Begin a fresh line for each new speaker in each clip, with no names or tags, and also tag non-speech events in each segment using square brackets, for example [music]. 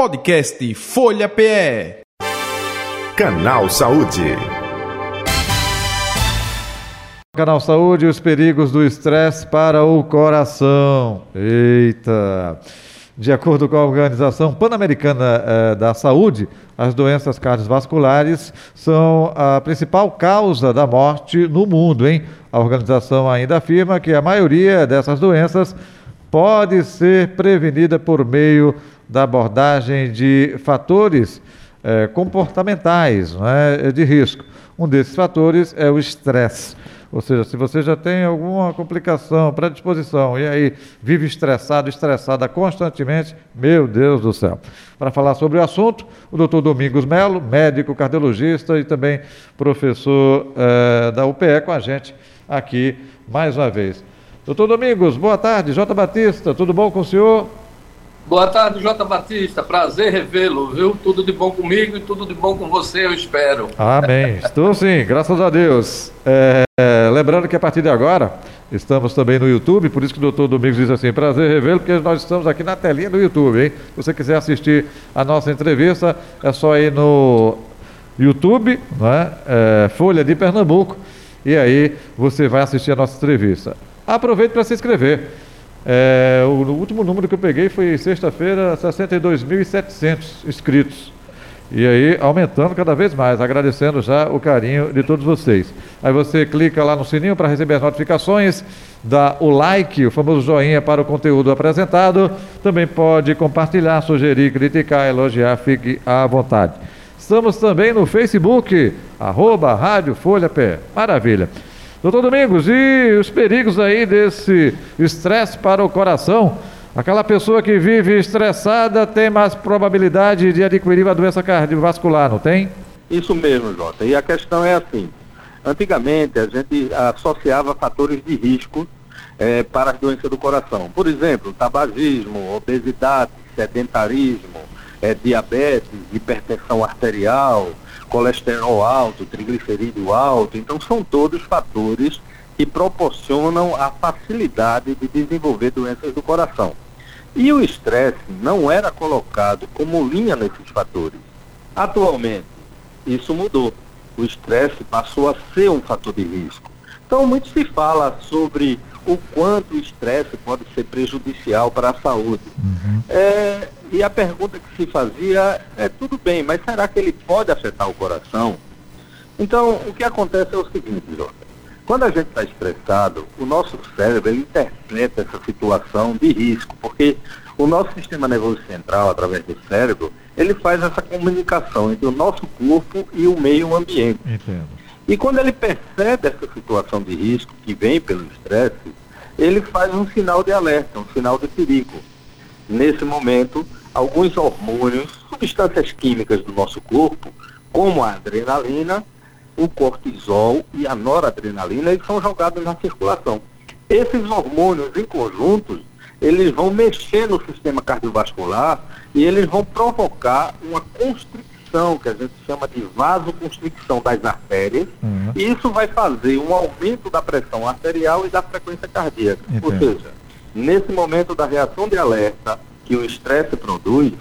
Podcast Folha PE.
Canal Saúde.
Canal Saúde, os perigos do estresse para o coração. Eita! De acordo com a Organização Pan-Americana eh, da Saúde, as doenças cardiovasculares são a principal causa da morte no mundo, hein? A organização ainda afirma que a maioria dessas doenças pode ser prevenida por meio da abordagem de fatores eh, comportamentais é, de risco. Um desses fatores é o estresse. Ou seja, se você já tem alguma complicação, predisposição, e aí vive estressado, estressada constantemente, meu Deus do céu. Para falar sobre o assunto, o doutor Domingos Melo, médico cardiologista e também professor eh, da UPE com a gente aqui mais uma vez. Doutor Domingos, boa tarde. J. Batista, tudo bom com o senhor?
Boa tarde, Jota Batista. Prazer revê-lo, viu? Tudo de bom comigo e tudo de bom com você, eu espero.
Amém. [laughs] Estou sim, graças a Deus. É, é, lembrando que a partir de agora estamos também no YouTube, por isso que o doutor Domingos diz assim: prazer revê-lo, porque nós estamos aqui na telinha do YouTube, hein? Se você quiser assistir a nossa entrevista, é só ir no YouTube, né? É, Folha de Pernambuco, e aí você vai assistir a nossa entrevista. Aproveite para se inscrever. É, o, último número que eu peguei foi sexta-feira, 62.700 inscritos. E aí, aumentando cada vez mais, agradecendo já o carinho de todos vocês. Aí você clica lá no sininho para receber as notificações, dá o like, o famoso joinha para o conteúdo apresentado. Também pode compartilhar, sugerir, criticar, elogiar, fique à vontade. Estamos também no Facebook, arroba Rádio Folha Pé. Maravilha. Doutor Domingos, e os perigos aí desse estresse para o coração? Aquela pessoa que vive estressada tem mais probabilidade de adquirir uma doença cardiovascular, não tem?
Isso mesmo, Jota. E a questão é assim: antigamente a gente associava fatores de risco é, para as doenças do coração. Por exemplo, tabagismo, obesidade, sedentarismo, é, diabetes, hipertensão arterial, colesterol alto, triglicerídeo alto. Então, são todos fatores que proporcionam a facilidade de desenvolver doenças do coração. E o estresse não era colocado como linha nesses fatores. Atualmente, isso mudou. O estresse passou a ser um fator de risco. Então, muito se fala sobre o quanto o estresse pode ser prejudicial para a saúde. Uhum. É, e a pergunta que se fazia é tudo bem, mas será que ele pode afetar o coração? Então, o que acontece é o seguinte, Jota. Quando a gente está estressado, o nosso cérebro interpreta essa situação de risco, porque o nosso sistema nervoso central, através do cérebro, ele faz essa comunicação entre o nosso corpo e o meio ambiente. Entendo. E quando ele percebe essa situação de risco que vem pelo estresse, ele faz um sinal de alerta, um sinal de perigo. Nesse momento, alguns hormônios, substâncias químicas do nosso corpo, como a adrenalina, o cortisol e a noradrenalina, eles são jogados na circulação. Esses hormônios em conjuntos, eles vão mexer no sistema cardiovascular e eles vão provocar uma que a gente chama de vasoconstricção das artérias, uhum. e isso vai fazer um aumento da pressão arterial e da frequência cardíaca. Ou seja, nesse momento da reação de alerta, que o estresse produz,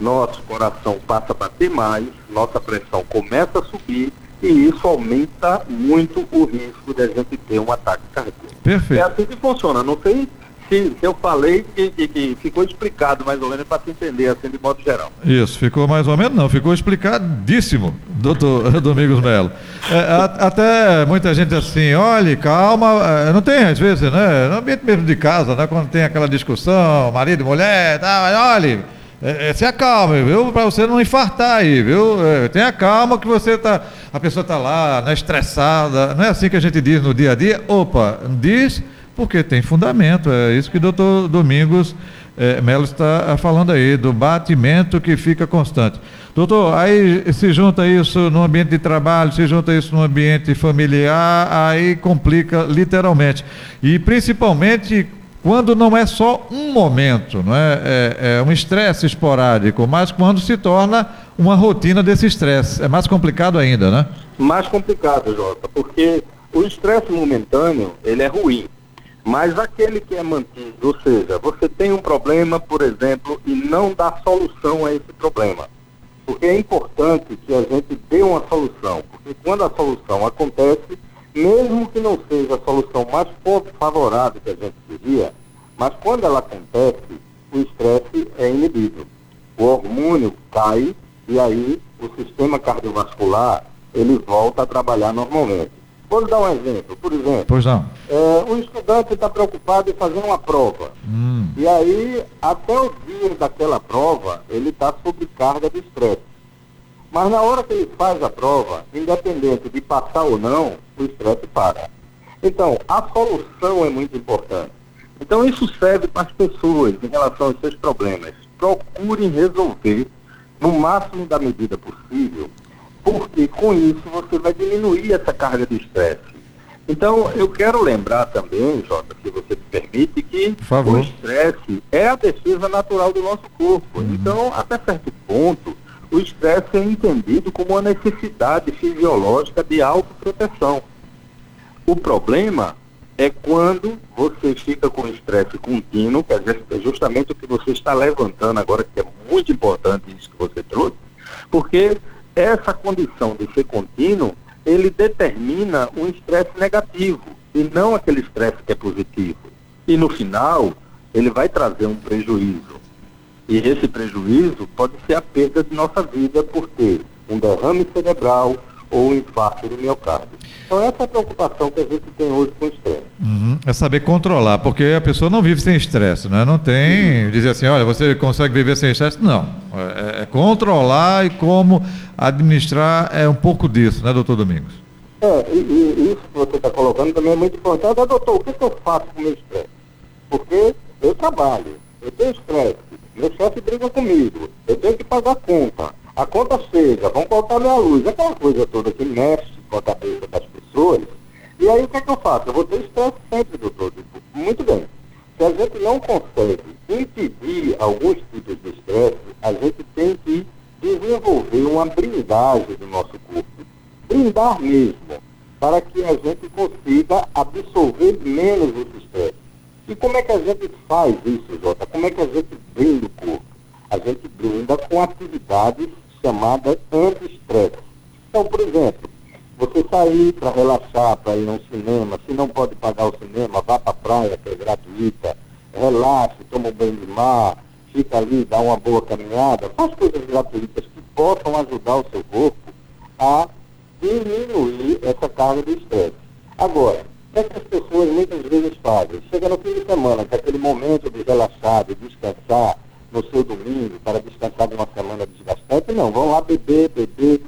nosso coração passa a bater mais, nossa pressão começa a subir e isso aumenta muito o risco de a gente ter um ataque cardíaco.
Perfeito.
É assim que funciona. Não sei se eu falei que, que, que, ficou explicado mais ou menos para se entender assim de modo geral.
Isso, ficou mais ou menos não, ficou explicadíssimo, doutor [laughs] Domingos Melo. É, até muita gente assim, olhe, calma, é, não tem às vezes, né? No ambiente mesmo de casa, né? Quando tem aquela discussão, marido mulher, tá, olhe, é, se acalme, viu? Para você não infartar aí, viu? É, tenha calma que você tá, a pessoa está lá, né, estressada, não é assim que a gente diz no dia a dia? Opa, diz porque tem fundamento. É isso que o doutor Domingos é, Melo está falando aí, do batimento que fica constante. Doutor, aí se junta isso no ambiente de trabalho, se junta isso no ambiente familiar, aí complica literalmente. E principalmente quando não é só um momento, não é, é, é um estresse esporádico, mas quando se torna uma rotina desse estresse. É mais complicado ainda, né?
Mais complicado, Jota, porque o estresse momentâneo, ele é ruim. Mas aquele que é mantido, ou seja, você tem um problema, por exemplo, e não dá solução a esse problema. Porque é importante que a gente dê uma solução, porque quando a solução acontece, mesmo que não seja a solução mais favorável que a gente queria, mas quando ela acontece, o estresse é inibido. O hormônio cai e aí o sistema cardiovascular ele volta a trabalhar normalmente. Vou dar um exemplo. Por exemplo,
Pois não.
é, o estudante está preocupado em fazer uma prova.
Hum,
E aí, até o dia daquela prova, ele está sob carga de estresse. Mas na hora que ele faz a prova, independente de passar ou não, o estresse para. Então, a solução é muito importante. Então, isso serve para as pessoas em relação aos seus problemas. Procurem resolver no máximo da medida possível, porque com isso você vai diminuir essa carga de estresse. Então, eu quero lembrar também, Jota, se você me permite, que o estresse é a defesa natural do nosso corpo. Então, até certo ponto, o estresse é entendido como uma necessidade fisiológica de autoproteção. O problema é quando você fica com estresse contínuo, que é justamente o que você está levantando agora, que é muito importante isso que você trouxe, porque essa condição de ser contínuo, ele determina um estresse negativo e não aquele estresse que é positivo. E no final, ele vai trazer um prejuízo. E esse prejuízo pode ser a perda de nossa vida por ter um derrame cerebral ou infarto do miocárdio. Então essa é a preocupação que a gente tem hoje com o estresse.
uhum. É saber controlar, porque a pessoa não vive sem estresse, né? Não tem dizer assim, olha, você consegue viver sem estresse? Não. É, é controlar e como administrar é um pouco disso, né, doutor Domingos?
É, e, e isso que você está colocando também é muito importante. Ah, doutor, o que, que eu faço com o meu estresse? Porque eu trabalho, eu tenho estresse, meu chefe briga comigo, eu tenho que pagar conta, a conta chega, vão cortar minha luz, aquela coisa toda que mexe com a cabeça das pessoas. E aí o que, é que eu faço? Eu vou ter estresse sempre, doutor. Muito bem. Se a gente não consegue impedir alguns tipos de estresse, a gente tem que desenvolver uma blindagem do nosso corpo. Blindar mesmo, para que a gente consiga absorver menos esse estresse. E como é que a gente faz isso, Jota? Como é que a gente blinda o corpo? A gente blinda com atividades chamadas anti-estresse. Então, por exemplo, você sair para relaxar, para ir ao cinema, se não pode pagar o cinema, vá para a praia, que é gratuita, relaxe, toma um banho de mar, fica ali, dá uma boa caminhada, faz coisas gratuitas que possam ajudar o seu corpo a diminuir essa carga de estresse. Agora, o é que as pessoas muitas vezes fazem? Chega no fim de semana, que é aquele momento de relaxar, de descansar no seu domingo, para descansar de uma semana desgastante, não, vão lá beber, beber,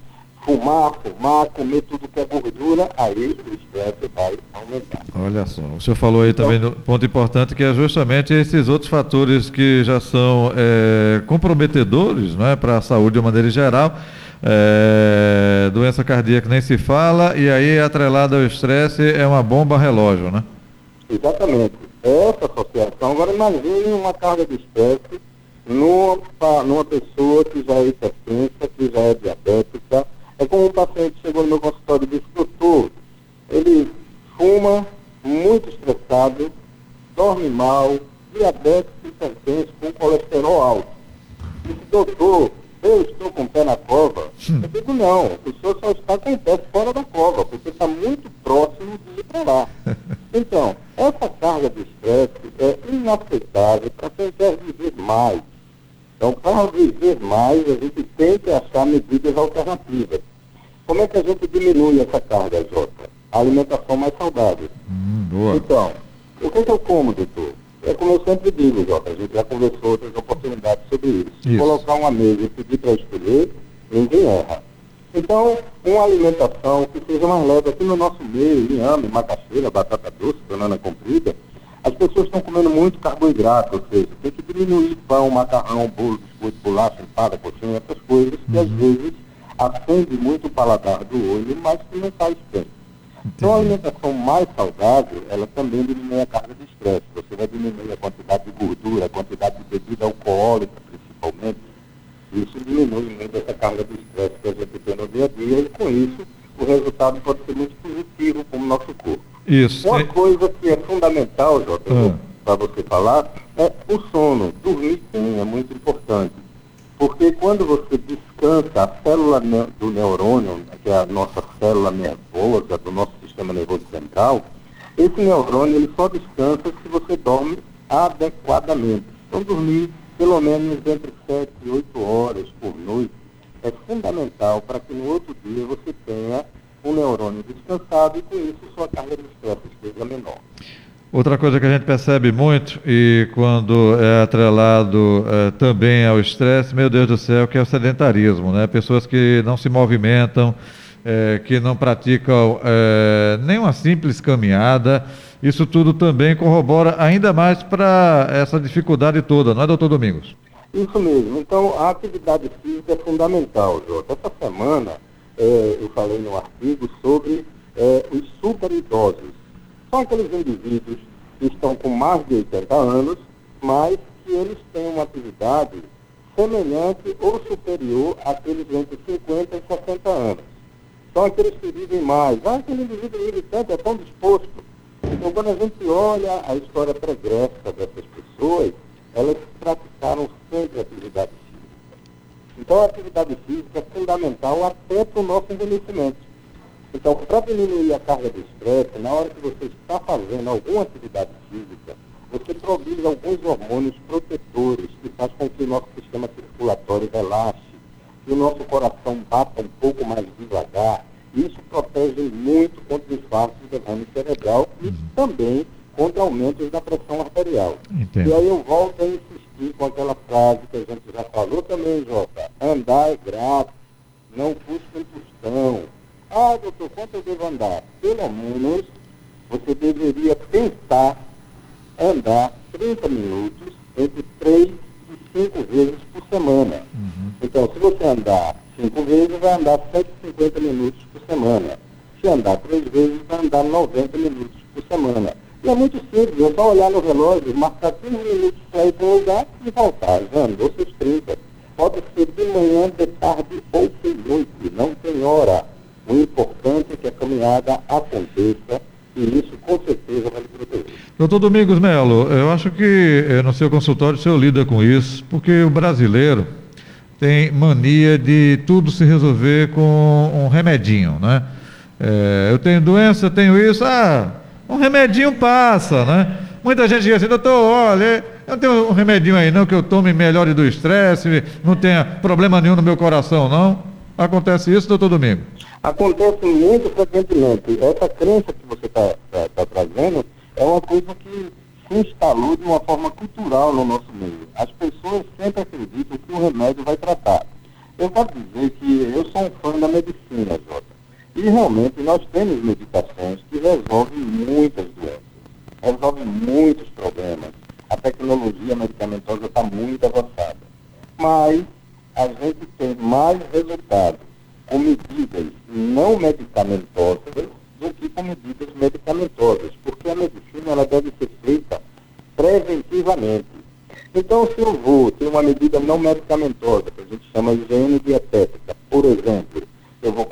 fumar, fumar, comer tudo que é gordura, aí o estresse vai aumentar.
Olha só, o senhor falou aí também do ponto importante que é justamente esses outros fatores que já são é, comprometedores não é, para a saúde de uma maneira geral. É, doença cardíaca nem se fala, e aí atrelada ao estresse é uma bomba relógio, né?
Exatamente. Essa associação, agora imagine uma carga de estresse numa, numa pessoa que já é hipertensa, que já é diabética. É como um paciente chegou no meu consultório e disse, doutor, ele fuma, muito estressado, dorme mal, diabetes, hipertenso, com colesterol alto. Disse, doutor, eu estou com o pé na cova? Eu digo, não, o senhor só está com o pé fora da cova, porque está muito próximo de ir para lá. [laughs] Então, essa carga de estresse é inaceitável para quem quer viver mais. Então, para viver mais, a gente tem que achar medidas alternativas. Como é que a gente diminui essa carga, Jota? A alimentação mais saudável.
Hum, boa.
Então, o que, que eu como, doutor? É como eu sempre digo, Jota, a gente já conversou outras oportunidades sobre isso.
Isso.
Colocar uma mesa e pedir para escolher, ninguém erra. Então, uma alimentação que seja mais leve aqui no nosso meio, inhame, macaxeira, batata doce, banana comprida, as pessoas estão comendo muito carboidrato, ou seja, tem que diminuir pão, macarrão, bolo, biscoito, bolacha, empada, coxinha, essas coisas que às vezes acende muito o paladar do olho, mas que não faz bem. Então, a alimentação mais saudável, ela também diminui a carga de estresse. Você vai diminuir a quantidade de gordura, a quantidade de bebida alcoólica, principalmente. Isso diminui muito essa carga de estresse que a gente tem no dia a dia e, com isso, o resultado pode ser muito positivo para o nosso corpo.
Isso.
Uma
tem-
coisa que é fundamental, Jota,
Ah.
para você falar, é o sono. Dormir bem é muito importante. Porque quando você descansa, a célula do neurônio, que é a nossa célula nervosa, do nosso sistema nervoso central, esse neurônio ele só descansa se você dorme adequadamente. Então, dormir pelo menos entre 7 e 8 horas por noite é fundamental para que no outro dia você tenha um neurônio descansado e com isso sua carga de estresse seja menor.
Outra coisa que a gente percebe muito, e quando é atrelado eh, também ao estresse, meu Deus do céu, que é o sedentarismo, né? Pessoas que não se movimentam, eh, que não praticam eh, nem uma simples caminhada, isso tudo também corrobora ainda mais para essa dificuldade toda, não é, doutor Domingos?
Isso mesmo. Então, a atividade física é fundamental, Jota. Essa semana, eh, eu falei no artigo sobre eh, os superidosos. São aqueles indivíduos que estão com mais de 80 anos, mas que eles têm uma atividade semelhante ou superior àqueles entre 50 e 60 anos. São aqueles que vivem mais. Ah, aquele indivíduo vive tanto, é tão disposto. Então, quando a gente olha a história pregressa dessas pessoas, elas praticaram sempre atividade física. Então, a atividade física é fundamental até para o nosso envelhecimento. Então, para diminuir a carga de estresse, na hora que você está fazendo alguma atividade física, você produz alguns hormônios protetores que faz com que o nosso sistema circulatório relaxe, que o nosso coração bata um pouco mais devagar. Isso protege muito contra o infarto do derrame cerebral e também contra aumentos da pressão arterial.
Entendo.
E aí eu volto a insistir com aquela frase que a gente já falou também, Jota. Andar é grátis, não custa um tostão. Ah, doutor, quanto eu devo andar? Pelo menos você deveria tentar andar 30 minutos entre 3 e 5 vezes por semana. Então, se você andar 5 vezes, vai andar 150 minutos por semana. Se andar 3 vezes, vai andar 90 minutos por semana. E é muito simples, é só olhar no relógio, marcar 15 minutos para ir para um lugar e voltar. Já andou seus 30. Pode ser de manhã, de tarde ou de noite, não tem hora. O importante é que a caminhada aconteça e isso com certeza vai lhe proteger.
Doutor Domingos Melo, eu acho que eh, no seu consultório o senhor lida com isso, porque o brasileiro tem mania de tudo se resolver com um remedinho, né? Eh, eu tenho doença, tenho isso, ah, um remedinho passa, né? Muita gente diz assim, doutor, olha, eu tenho um remedinho aí não que eu tome melhore do estresse, não tenha problema nenhum no meu coração, não. Acontece isso, doutor Domingo?
Acontece muito frequentemente. Essa crença que você está trazendo é uma coisa que se instalou de uma forma cultural no nosso meio. As pessoas sempre acreditam que o remédio vai tratar. Eu quero dizer que eu sou um fã da medicina, Jota. E realmente nós temos medicações que resolvem muitas doenças, resolvem muitos problemas. A tecnologia medicamentosa está muito avançada. Mas a gente tem mais resultado com medidas não medicamentosas do que com medidas medicamentosas, porque a medicina ela deve ser feita preventivamente. Então, se eu vou ter uma medida não medicamentosa, que a gente chama de higiene dietética, por exemplo,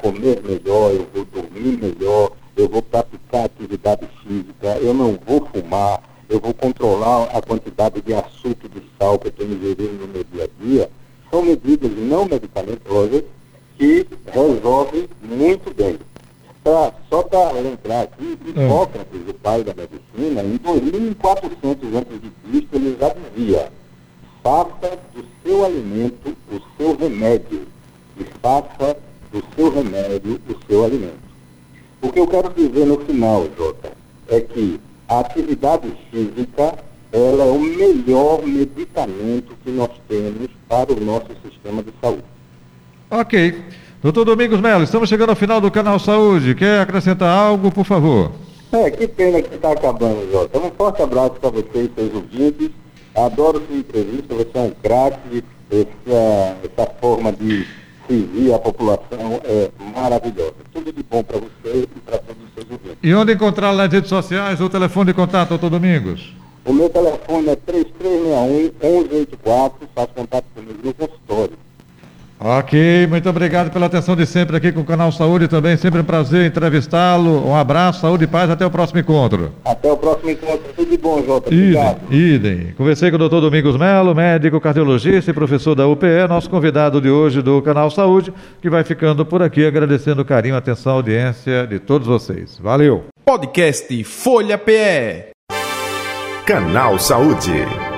comer melhor, eu vou dormir melhor, eu vou praticar atividade física, eu não vou fumar, eu vou controlar a quantidade de açúcar e de sal que eu estou ingerindo no meu dia a dia, são medidas não medicamentosas que resolvem muito bem. Pra, só para lembrar aqui, Hipócrates, o pai da medicina, em 2400 a.C., ele já dizia: faça do seu alimento o seu remédio, e faça do seu remédio o seu alimento. O que eu quero dizer no final, Jota, é que a atividade física ela é o melhor medicamento que nós temos para o nosso sistema de saúde.
Ok. Doutor Domingos Melo, estamos chegando ao final do canal Saúde. Quer acrescentar algo, por favor?
É, que pena que está acabando, Jota. Um forte abraço para vocês, seus ouvintes. Adoro sua entrevista, você é um craque. Essa, essa forma de servir a população é maravilhosa. Tudo de bom para você e para todos os seus ouvintes.
E onde encontrar nas redes sociais o telefone de contato, doutor Domingos?
O meu telefone é 3361-1184, faz contato comigo no consultório.
Ok, muito obrigado pela atenção de sempre aqui com o Canal Saúde também. Sempre um prazer entrevistá-lo. Um abraço, saúde e paz. Até o próximo encontro.
Até o próximo encontro. Tudo de bom, Jota.
Idem,
Obrigado.
idem. Conversei com o doutor Domingos Melo, médico cardiologista e professor da UPE, nosso convidado de hoje do Canal Saúde, que vai ficando por aqui agradecendo o carinho, a atenção, a audiência de todos vocês. Valeu!
Podcast Folha PE.
Canal Saúde.